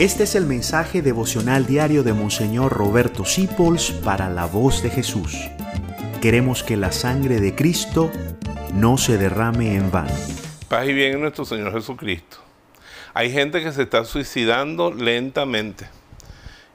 Este es el mensaje devocional diario de Monseñor Roberto Sipols para la voz de Jesús. Queremos que la sangre de Cristo no se derrame en vano. Paz y bien en nuestro Señor Jesucristo. Hay gente que se está suicidando lentamente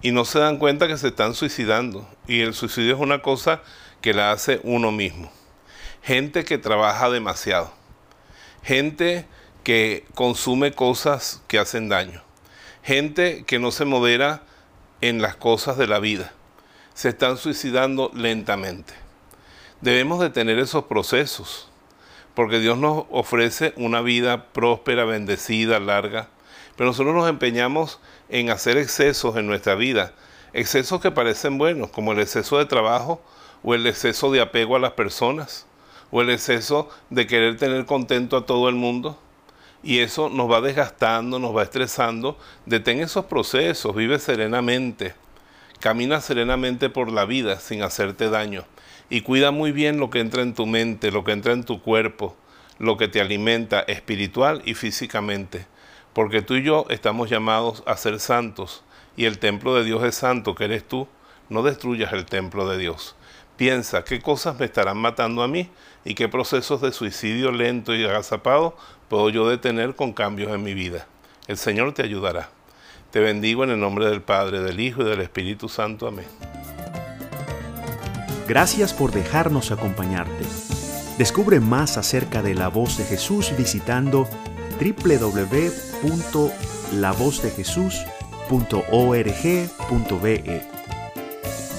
y no se dan cuenta que se están suicidando. Y el suicidio es una cosa que la hace uno mismo. Gente que trabaja demasiado. Gente que consume cosas que hacen daño gente que no se modera en las cosas de la vida. Se están suicidando lentamente. Debemos de tener esos procesos, porque Dios nos ofrece una vida próspera, bendecida, larga, pero nosotros nos empeñamos en hacer excesos en nuestra vida, excesos que parecen buenos, como el exceso de trabajo o el exceso de apego a las personas, o el exceso de querer tener contento a todo el mundo y eso nos va desgastando, nos va estresando. Detén esos procesos, vive serenamente, camina serenamente por la vida sin hacerte daño y cuida muy bien lo que entra en tu mente, lo que entra en tu cuerpo, lo que te alimenta espiritual y físicamente, porque tú y yo estamos llamados a ser santos y el templo de Dios es santo, que eres tú. No destruyas el templo de Dios. Piensa qué cosas me estarán matando a mí y qué procesos de suicidio lento y agazapado puedo yo detener con cambios en mi vida. El Señor te ayudará. Te bendigo en el nombre del Padre, del Hijo y del Espíritu Santo. Amén. Gracias por dejarnos acompañarte. Descubre más acerca de la voz de Jesús visitando www.lavozdejesús.org.be.